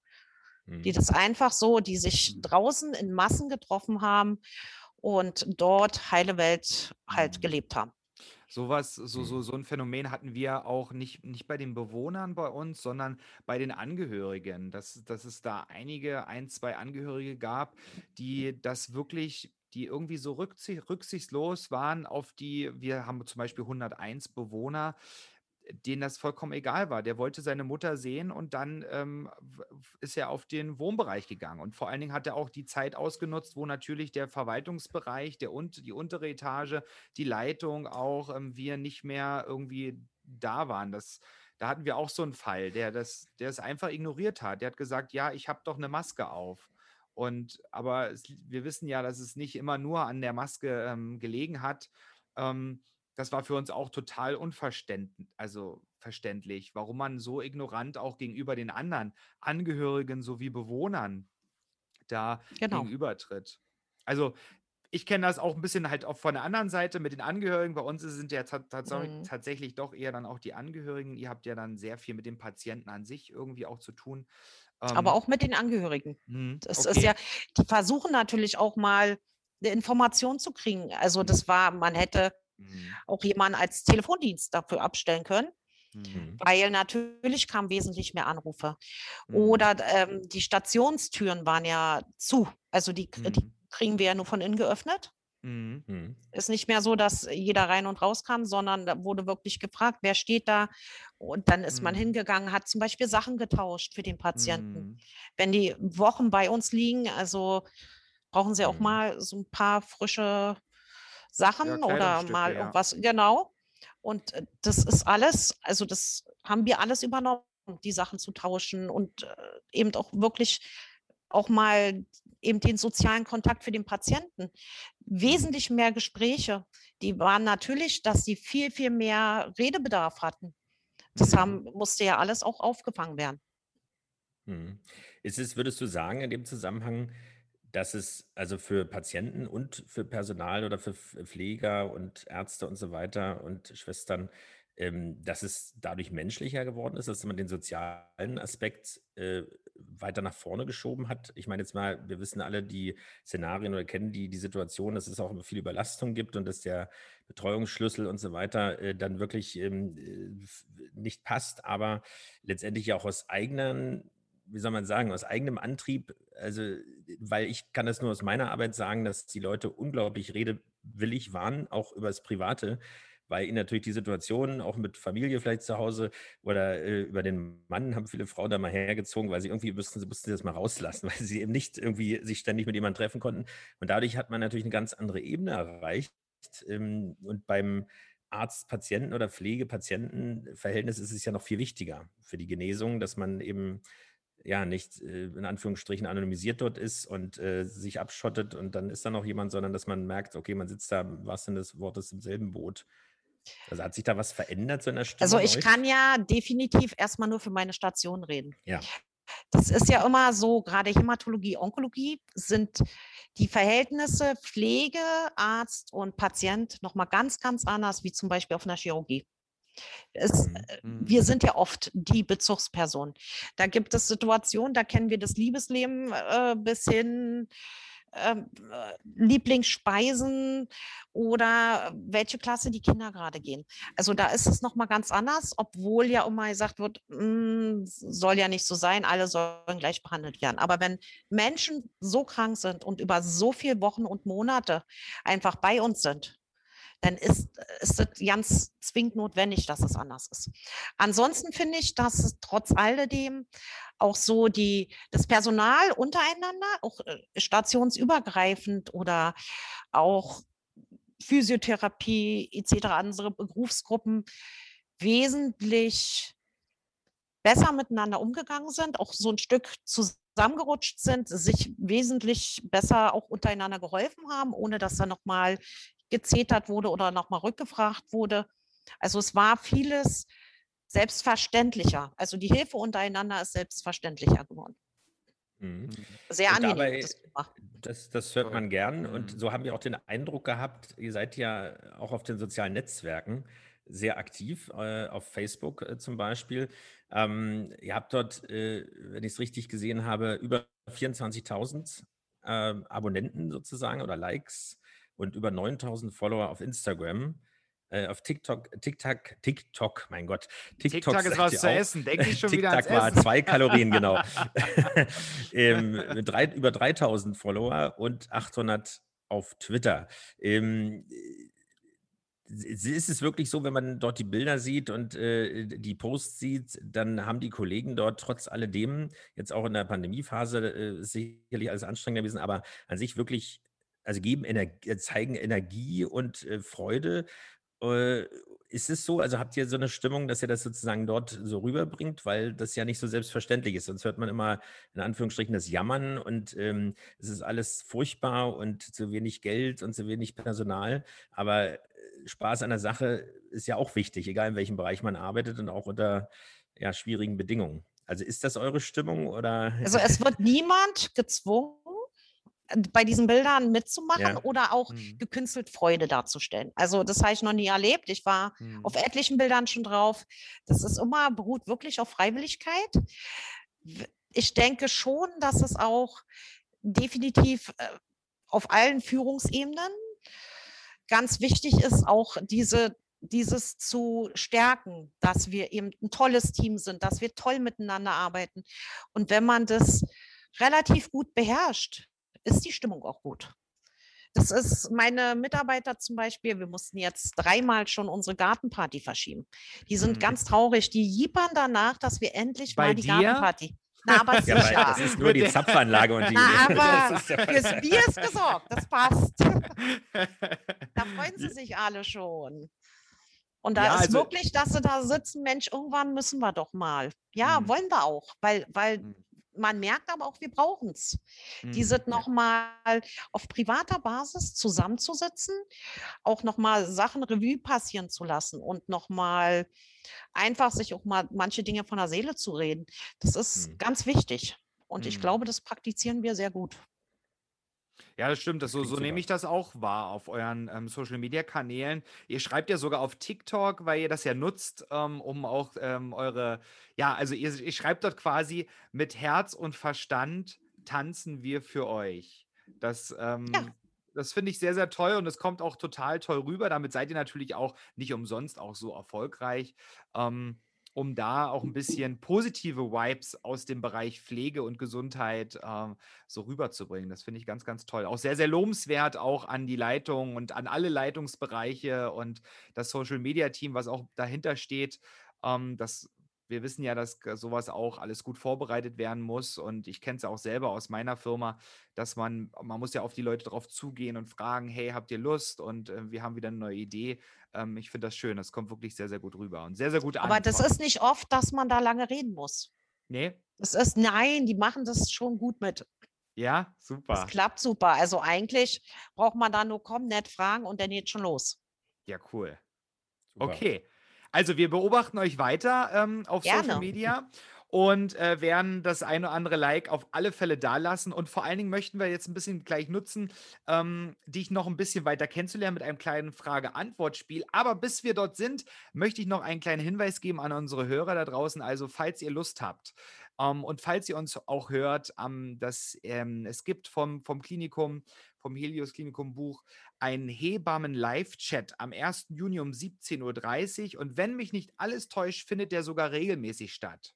die
Mhm.
das einfach so, die sich draußen in Massen getroffen haben und dort heile Welt halt gelebt haben.
Sowas, so, so, so ein Phänomen hatten wir auch nicht, nicht bei den Bewohnern bei uns, sondern bei den Angehörigen. Dass, dass es da einige, ein, zwei Angehörige gab, die das wirklich, die irgendwie so rücksicht, rücksichtslos waren auf die, wir haben zum Beispiel 101 Bewohner, denen das vollkommen egal war. Der wollte seine Mutter sehen und dann ähm, ist er auf den Wohnbereich gegangen. Und vor allen Dingen hat er auch die Zeit ausgenutzt, wo natürlich der Verwaltungsbereich, der und, die untere Etage, die Leitung auch, ähm, wir nicht mehr irgendwie da waren. Das, da hatten wir auch so einen Fall, der das, der es einfach ignoriert hat. Der hat gesagt, ja, ich habe doch eine Maske auf. Und aber es, wir wissen ja, dass es nicht immer nur an der Maske ähm, gelegen hat. Ähm, das war für uns auch total unverständlich, also verständlich, warum man so ignorant auch gegenüber den anderen Angehörigen sowie Bewohnern da
Genau.
gegenübertritt. Also ich kenne das auch ein bisschen halt auch von der anderen Seite mit den Angehörigen. Bei uns sind ja tats-
Mhm.
tatsächlich doch eher dann auch die Angehörigen. Ihr habt ja dann sehr viel mit dem Patienten an sich irgendwie auch zu tun.
Aber
Ähm,
auch mit den Angehörigen.
hm,
Das
okay.
ist ja, die versuchen natürlich auch mal eine Information zu kriegen. Also das war, man hätte
Hm,
auch jemanden als Telefondienst dafür abstellen können,
hm,
Mhm.
weil natürlich kamen wesentlich mehr Anrufe.
hm,
Oder ähm, die Stationstüren waren ja zu. Also die, die
hm,
kriegen wir ja nur von innen geöffnet.
Hm,
Mhm.
ist nicht mehr so, dass jeder rein und raus kam, sondern da wurde wirklich gefragt, wer steht da. Und dann ist man
Mhm.
hingegangen, hat zum Beispiel Sachen getauscht für den Patienten.
hm,
Wenn die Wochen bei uns liegen, also brauchen sie auch
Mhm.
mal so ein paar frische Sachen oder
Kleidungsstücke,
mal
ja.
irgendwas. Genau. Und äh, das ist alles, also das haben wir alles übernommen, die Sachen zu tauschen und äh, eben auch wirklich auch mal eben den sozialen Kontakt für den Patienten. Wesentlich mehr Gespräche. Die waren natürlich, dass die viel, viel mehr Redebedarf hatten. Das
Mhm.
haben, musste ja alles auch aufgefangen werden.
Mhm. Ist es, würdest du sagen, in dem Zusammenhang, dass es also für Patienten und für Personal oder für Pf- Pfleger und Ärzte und so weiter und Schwestern, ähm, dass es dadurch menschlicher geworden ist, dass man den sozialen Aspekt äh, weiter nach vorne geschoben hat? Ich meine jetzt mal, wir wissen alle die Szenarien oder kennen die, die Situation, dass es auch viel Überlastung gibt und dass der Betreuungsschlüssel und so weiter äh, dann wirklich ähm, äh, nicht passt, aber letztendlich auch aus eigenen wie soll man sagen, aus eigenem Antrieb, also weil ich kann das nur aus meiner Arbeit sagen, dass die Leute unglaublich redewillig waren, auch über das Private, weil ihnen natürlich die Situation, auch mit Familie vielleicht zu Hause oder äh, über den Mann, haben viele Frauen da mal hergezogen, weil sie irgendwie müssten, sie mussten das mal rauslassen, weil sie eben nicht irgendwie sich ständig mit jemandem treffen konnten. Und dadurch hat man natürlich eine ganz andere Ebene erreicht. Ähm, und beim Arzt-Patienten- oder Pflege-Patienten-Verhältnis ist es ja noch viel wichtiger für die Genesung, dass man eben ja nicht äh, in Anführungsstrichen anonymisiert dort ist und äh, sich abschottet und dann ist da noch jemand, sondern dass man merkt, okay, man sitzt da, was denn das Wort ist, im selben Boot. Also hat sich da was verändert zu einer Stimme?
Also ich kann ja definitiv erstmal nur für meine Station reden.
Ja.
Das ist ja immer so, gerade Hämatologie, Onkologie sind die Verhältnisse Pflege, Arzt und Patient nochmal ganz, ganz anders wie zum Beispiel auf einer Chirurgie. Es, mhm. äh, wir sind ja oft die Bezugsperson. Da gibt es Situationen, da kennen wir das Liebesleben äh, bis hin äh, Lieblingsspeisen oder welche Klasse die Kinder gerade gehen. Also da ist es nochmal ganz anders, obwohl ja immer gesagt wird, mm, soll ja nicht so sein, alle sollen gleich behandelt werden. Aber wenn Menschen so krank sind und über so viele Wochen und Monate einfach bei uns sind, dann ist, ist es ganz zwingend notwendig, dass es anders ist. Ansonsten finde ich, dass es trotz alledem auch so die, das Personal untereinander, auch äh, stationsübergreifend oder auch Physiotherapie etc., andere Berufsgruppen wesentlich besser miteinander umgegangen sind, auch so ein Stück zusammengerutscht sind, sich wesentlich besser auch untereinander geholfen haben, ohne dass da nochmal gezetert wurde oder nochmal rückgefragt wurde. Also es war vieles selbstverständlicher. Also die Hilfe untereinander ist selbstverständlicher geworden. Mhm. Sehr und angenehm.
Dabei, das, das, hört man gern. Und mhm. so haben wir auch den Eindruck gehabt, ihr seid ja auch auf den sozialen Netzwerken sehr aktiv, äh, auf Facebook äh, zum Beispiel. Ähm, ihr habt dort, äh, wenn ich es richtig gesehen habe, über 24.000 ähm, Abonnenten sozusagen oder Likes und über 9000 Follower auf Instagram. Äh, auf TikTok, TikTok, TikTok, mein Gott.
TikTok, TikTok ist was zu essen, denke ich schon
TikTok
wieder ans
war
Essen.
zwei Kalorien, genau. ähm, drei, über 3000 Follower und 800 auf Twitter. Ähm, ist es wirklich so, wenn man dort die Bilder sieht und äh, die Posts sieht, dann haben die Kollegen dort trotz alledem, jetzt auch in der Pandemiephase, äh, sicherlich alles anstrengender gewesen, aber an sich wirklich also geben Energie, zeigen Energie und äh, Freude. Äh, ist es so? Also habt ihr so eine Stimmung, dass ihr das sozusagen dort so rüberbringt, weil das ja nicht so selbstverständlich ist. Sonst hört man immer in Anführungsstrichen das Jammern und ähm, es ist alles furchtbar und zu wenig Geld und zu wenig Personal. Aber äh, Spaß an der Sache ist ja auch wichtig, egal in welchem Bereich man arbeitet und auch unter ja, schwierigen Bedingungen. Also ist das eure Stimmung oder?
Also es wird niemand gezwungen, bei diesen Bildern mitzumachen ja. oder auch mhm. gekünstelt Freude darzustellen. Also das habe ich noch nie erlebt. Ich war mhm. auf etlichen Bildern schon drauf. Das ist immer, beruht wirklich auf Freiwilligkeit. Ich denke schon, dass es auch definitiv äh, auf allen Führungsebenen ganz wichtig ist, auch diese dieses zu stärken, dass wir eben ein tolles Team sind, dass wir toll miteinander arbeiten. Und wenn man das relativ gut beherrscht, ist die Stimmung auch gut. Das ist meine Mitarbeiter zum Beispiel. Wir mussten jetzt dreimal schon unsere Gartenparty verschieben. Die sind mhm. ganz traurig. Die jippern danach, dass wir endlich
Bei
mal die
dir?
Gartenparty. Na, aber sicher.
Ja, das ist nur die Zapfanlage und die.
Na, aber fürs Bier ist gesorgt. Das passt. da freuen sie sich alle schon. Und da ja, ist also, wirklich, dass sie da sitzen, Mensch, irgendwann müssen wir doch mal. Ja, mhm. wollen wir auch, weil, weil mhm man merkt aber auch, wir brauchen es. Mhm. Diese nochmal auf privater Basis zusammenzusitzen, auch nochmal Sachen Revue passieren zu lassen und nochmal einfach sich auch mal manche Dinge von der Seele zu reden. Das ist mhm. ganz wichtig. Und mhm. ich glaube, das praktizieren wir sehr gut.
Ja, das stimmt. Das so, so nehme ich das auch wahr auf euren ähm, Social Media Kanälen. Ihr schreibt ja sogar auf TikTok, weil ihr das ja nutzt, ähm, um auch ähm, eure, ja, also ihr, ihr schreibt dort quasi mit Herz und Verstand tanzen wir für euch. Das, ähm, ja. das finde ich sehr, sehr toll und es kommt auch total toll rüber. Damit seid ihr natürlich auch nicht umsonst auch so erfolgreich. Ähm, um da auch ein bisschen positive Vibes aus dem Bereich Pflege und Gesundheit äh, so rüberzubringen. Das finde ich ganz, ganz toll. Auch sehr, sehr lobenswert auch an die Leitung und an alle Leitungsbereiche und das Social Media Team, was auch dahinter steht. Ähm, das wir wissen ja, dass sowas auch alles gut vorbereitet werden muss. Und ich kenne es auch selber aus meiner Firma, dass man, man muss ja auf die Leute drauf zugehen und fragen, hey, habt ihr Lust? Und äh, wir haben wieder eine neue Idee. Ähm, ich finde das schön. Das kommt wirklich sehr, sehr gut rüber und sehr, sehr gut
an. Aber das ist nicht oft, dass man da lange reden muss.
Nee.
Das ist, nein, die machen das schon gut mit.
Ja, super.
Das klappt super. Also eigentlich braucht man da nur kommen, nett fragen und dann geht schon los.
Ja, cool. Super. Okay. Also wir beobachten euch weiter ähm, auf
Gerne.
Social Media und äh, werden das eine oder andere Like auf alle Fälle dalassen. Und vor allen Dingen möchten wir jetzt ein bisschen gleich nutzen, ähm, dich noch ein bisschen weiter kennenzulernen mit einem kleinen Frage-Antwort-Spiel. Aber bis wir dort sind, möchte ich noch einen kleinen Hinweis geben an unsere Hörer da draußen. Also, falls ihr Lust habt, um, ähm, und falls ihr uns auch hört, um, ähm, dass ähm, es gibt vom, vom Klinikum, vom Helios Klinikum Buch, einen Hebammen-Live-Chat am 1. Juni um 17.30 Uhr. Und wenn mich nicht alles täuscht, findet der sogar regelmäßig statt.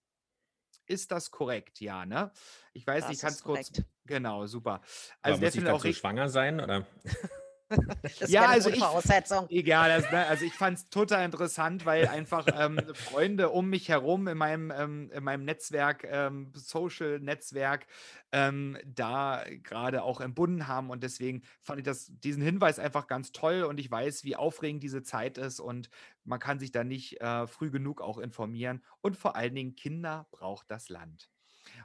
Ist das korrekt? Ja, ne? Ich weiß
Das
nicht, kannst
ist
kurz. Genau, super.
Aber
Also der
muss ich dazu schwanger sein? Oder?
Das
Ja,
wäre eine
also ich-. Egal, ne, also ich fand es total interessant, weil einfach ähm, Freunde um mich herum in meinem, ähm, in meinem Netzwerk, ähm, Social-Netzwerk, ähm, da gerade auch entbunden haben und deswegen fand ich das, diesen Hinweis einfach ganz toll und ich weiß, wie aufregend diese Zeit ist und man kann sich da nicht äh, früh genug auch informieren und vor allen Dingen Kinder braucht das Land.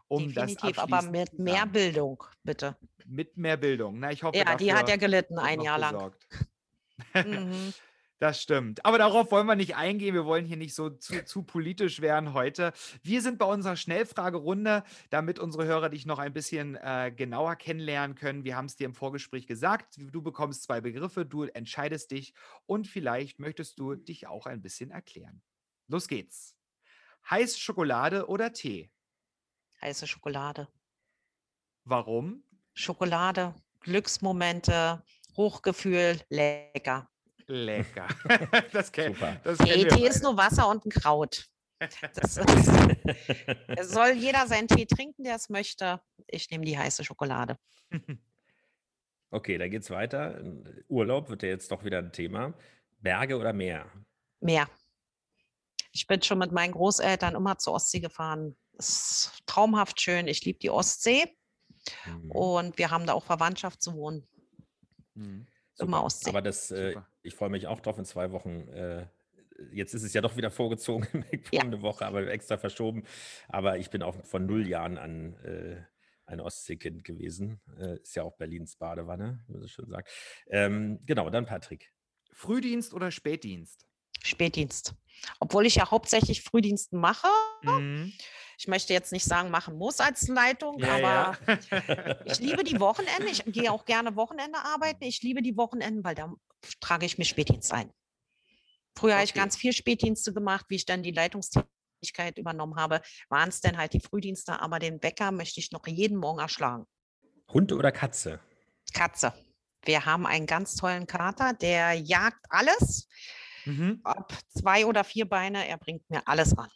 Um
Definitiv,
das
aber mit mehr
sagen.
Bildung, bitte.
Mit mehr Bildung. Na, ich hoffe,
Ja, die hat ja gelitten ein Jahr lang. Mhm.
Das stimmt. Aber darauf wollen wir nicht eingehen. Wir wollen hier nicht so zu, zu politisch werden heute. Wir sind bei unserer Schnellfragerunde, damit unsere Hörer dich noch ein bisschen äh, genauer kennenlernen können. Wir haben es dir im Vorgespräch gesagt. Du bekommst zwei Begriffe, du entscheidest dich und vielleicht möchtest du dich auch ein bisschen erklären. Los geht's. Heiße Schokolade oder Tee?
Heiße Schokolade.
Warum?
Schokolade, Glücksmomente, Hochgefühl, lecker.
Lecker. das kenn,
Super.
das
Tee, ist nur Wasser und ein Kraut. Das ist, es soll jeder seinen Tee trinken, der es möchte. Ich nehme die heiße Schokolade.
Okay, da geht's weiter. Urlaub wird ja jetzt doch wieder ein Thema. Berge oder Meer?
Meer. Ich bin schon mit meinen Großeltern immer zur Ostsee gefahren. Es ist traumhaft schön. Ich liebe die Ostsee
Mhm.
und wir haben da auch Verwandtschaft zu wohnen.
Mhm.
Immer
Super.
Ostsee.
Aber das, äh, ich freue mich auch drauf in zwei Wochen. Äh, jetzt ist es ja doch wieder vorgezogen, weg
Ja.
Woche, aber extra verschoben. Aber ich bin auch von null Jahren an äh, ein Ostseekind gewesen. Äh, ist ja auch Berlins Badewanne, wie man so schön sagt. Ähm, genau, dann Patrick.
Frühdienst oder Spätdienst?
Spätdienst. Obwohl ich ja hauptsächlich Frühdienst mache.
Mhm.
Ich möchte jetzt nicht sagen, machen muss als Leitung,
Ja,
aber
ja.
ich liebe die Wochenende. Ich gehe auch gerne Wochenende arbeiten. Ich liebe die Wochenenden, weil da trage ich mir Spätdienst ein. Früher habe ich
Okay.
ganz viel Spätdienste gemacht, wie ich dann die Leitungstätigkeit übernommen habe, waren es dann halt die Frühdienste, aber den Bäcker möchte ich noch jeden Morgen erschlagen.
Hund oder Katze?
Katze. Wir haben einen ganz tollen Kater, der jagt alles.
Mhm.
Ob zwei oder vier Beine, er bringt mir alles ran.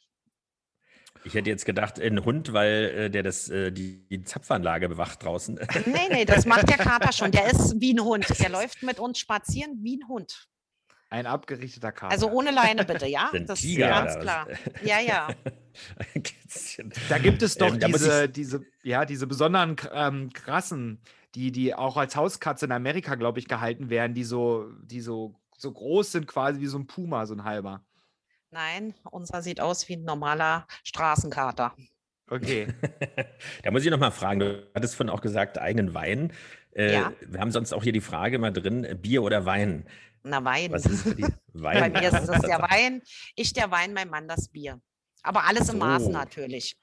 Ich hätte jetzt gedacht, ein Hund, weil äh, der das, äh, die, die Zapfanlage bewacht draußen.
Nee, nee, das macht der Kater schon. Der ist wie ein Hund. Der läuft mit uns spazieren wie ein Hund.
Ein abgerichteter Kater.
Also ohne Leine bitte, ja?
Ein
Das ist
Tiger
ganz
oder
klar. Ja, ja.
Ein Kätzchen.
Da gibt es doch
Ähm,
diese, diese, ja, diese besonderen ähm, Krassen, die, die auch als Hauskatze in Amerika, glaube ich, gehalten werden, die so, die so, so groß sind, quasi wie so ein Puma, so ein halber.
Nein, unser sieht aus wie ein normaler Straßenkater.
Okay.
Da muss ich noch mal fragen, du hattest vorhin auch gesagt, eigenen Wein. Äh,
Ja.
Wir haben sonst auch hier die Frage mal drin, äh, Bier oder Wein?
Na, Wein.
Was ist für die
Bei
Wein?
mir ist es der Wein, ich der Wein, mein Mann das Bier. Aber alles im Maß
So.
natürlich.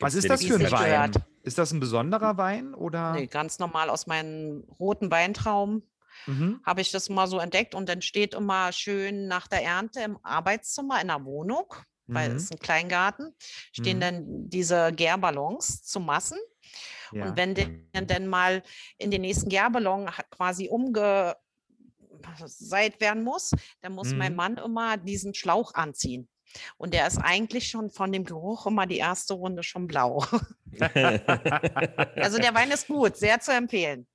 Was ist das für ein Wein?
gehört.
Ist das ein besonderer Wein oder?
Nee, ganz normal aus meinem roten Weintraum
Mhm.
habe ich das mal so entdeckt und dann steht immer schön nach der Ernte im Arbeitszimmer in der Wohnung, weil
Mhm.
es ist ein Kleingarten, stehen
Mhm.
dann diese Gärballons zu Massen.
Ja.
Und wenn der dann mal in den nächsten Gärballon quasi umgeseit werden muss, dann muss mein
Mhm.
Mann immer diesen Schlauch anziehen. Und der ist eigentlich schon von dem Geruch immer die erste Runde schon blau. also der Wein ist gut, sehr zu empfehlen.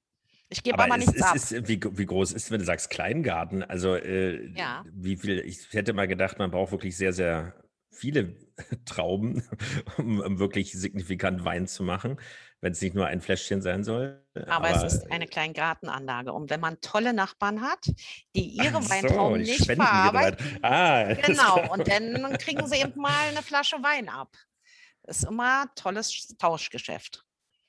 Ich gebe aber, aber nichts
ist,
ab.
Ist, wie, wie, groß ist, wenn du sagst Kleingarten? Also äh, ja. wie viel, ich hätte mal gedacht, man braucht wirklich sehr, sehr viele Trauben, um, um wirklich signifikant Wein zu machen, wenn es nicht nur ein Fläschchen sein soll.
Aber, aber, es ist eine kleine Gartenanlage. Und wenn man tolle Nachbarn hat, die ihre so, Weintrauben nicht verarbeiten, ah, genau, und dann kriegen sie eben mal eine Flasche Wein ab. Das ist immer ein tolles Tauschgeschäft.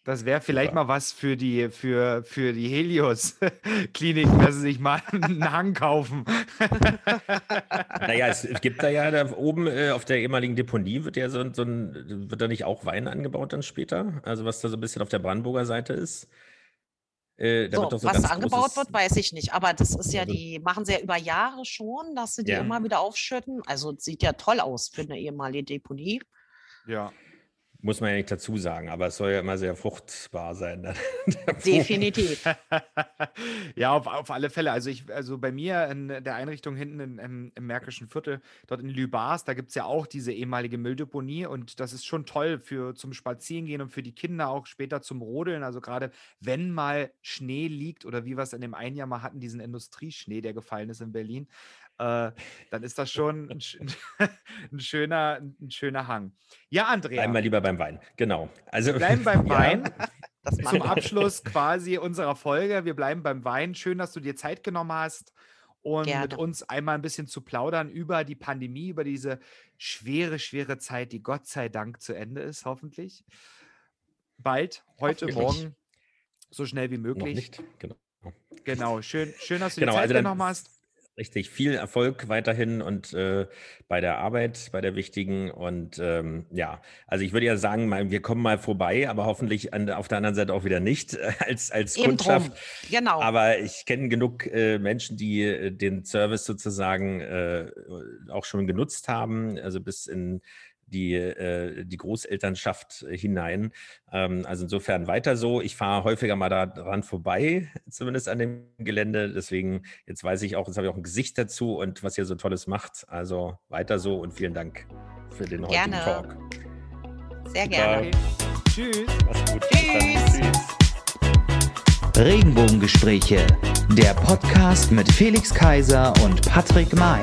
Das wäre vielleicht mal was für die, für, für die Helios-Kliniken, dass sie sich mal einen Hang kaufen.
naja, es gibt da ja da oben äh, auf der ehemaligen Deponie, wird ja so, so ein, wird da nicht auch Wein angebaut dann später? Also was da so ein bisschen auf der Brandenburger Seite ist?
Äh, so, so was angebaut wird, weiß ich nicht. Aber das ist ja, also, die machen sie ja über Jahre schon, dass sie die ja. immer wieder aufschütten. Also sieht ja toll aus für eine ehemalige Deponie.
Ja.
Muss man ja nicht dazu sagen, aber es soll ja immer sehr fruchtbar sein.
Definitiv.
ja, auf, auf alle Fälle. Also ich, also bei mir in der Einrichtung hinten in, im, im Märkischen Viertel, dort in Lübars, da gibt es ja auch diese ehemalige Mülldeponie und das ist schon toll für zum Spazierengehen und für die Kinder auch später zum Rodeln. Also gerade wenn mal Schnee liegt oder wie wir es in dem einen Jahr mal hatten, diesen Industrieschnee, der gefallen ist in Berlin, äh, dann ist das schon ein, ein, schöner, ein schöner Hang. Ja, Andrea.
Einmal lieber beim Wein, genau.
Also, wir bleiben beim Wein. Zum Abschluss quasi unserer Folge. Wir bleiben beim Wein. Schön, dass du dir Zeit genommen hast und Gerne. mit uns einmal ein bisschen zu plaudern über die Pandemie, über diese schwere, schwere Zeit, die Gott sei Dank zu Ende ist, hoffentlich. Bald, heute, morgen, so schnell wie möglich.
Noch nicht, genau.
Genau, schön, schön dass du genau, dir Zeit also genommen hast.
Richtig, viel Erfolg weiterhin und äh, bei der Arbeit, bei der wichtigen. Und ähm, ja, also ich würde ja sagen, mal, wir kommen mal vorbei, aber hoffentlich an, auf der anderen Seite auch wieder nicht äh, als, als Eben Kundschaft. Drum.
Genau.
Aber ich kenne genug äh, Menschen, die äh, den Service sozusagen äh, auch schon genutzt haben, also bis in die, äh, die Großelternschaft hinein. Ähm, also insofern weiter so. Ich fahre häufiger mal daran vorbei, zumindest an dem Gelände. Deswegen, jetzt weiß ich auch, jetzt habe ich auch ein Gesicht dazu und was ihr so Tolles macht. Also weiter so und vielen Dank für den
gerne.
heutigen Talk.
Sehr gerne. Okay.
Tschüss.
Mach's gut. Tschüss. Tschüss.
Regenbogengespräche, der Podcast mit Felix Kaiser und Patrick May.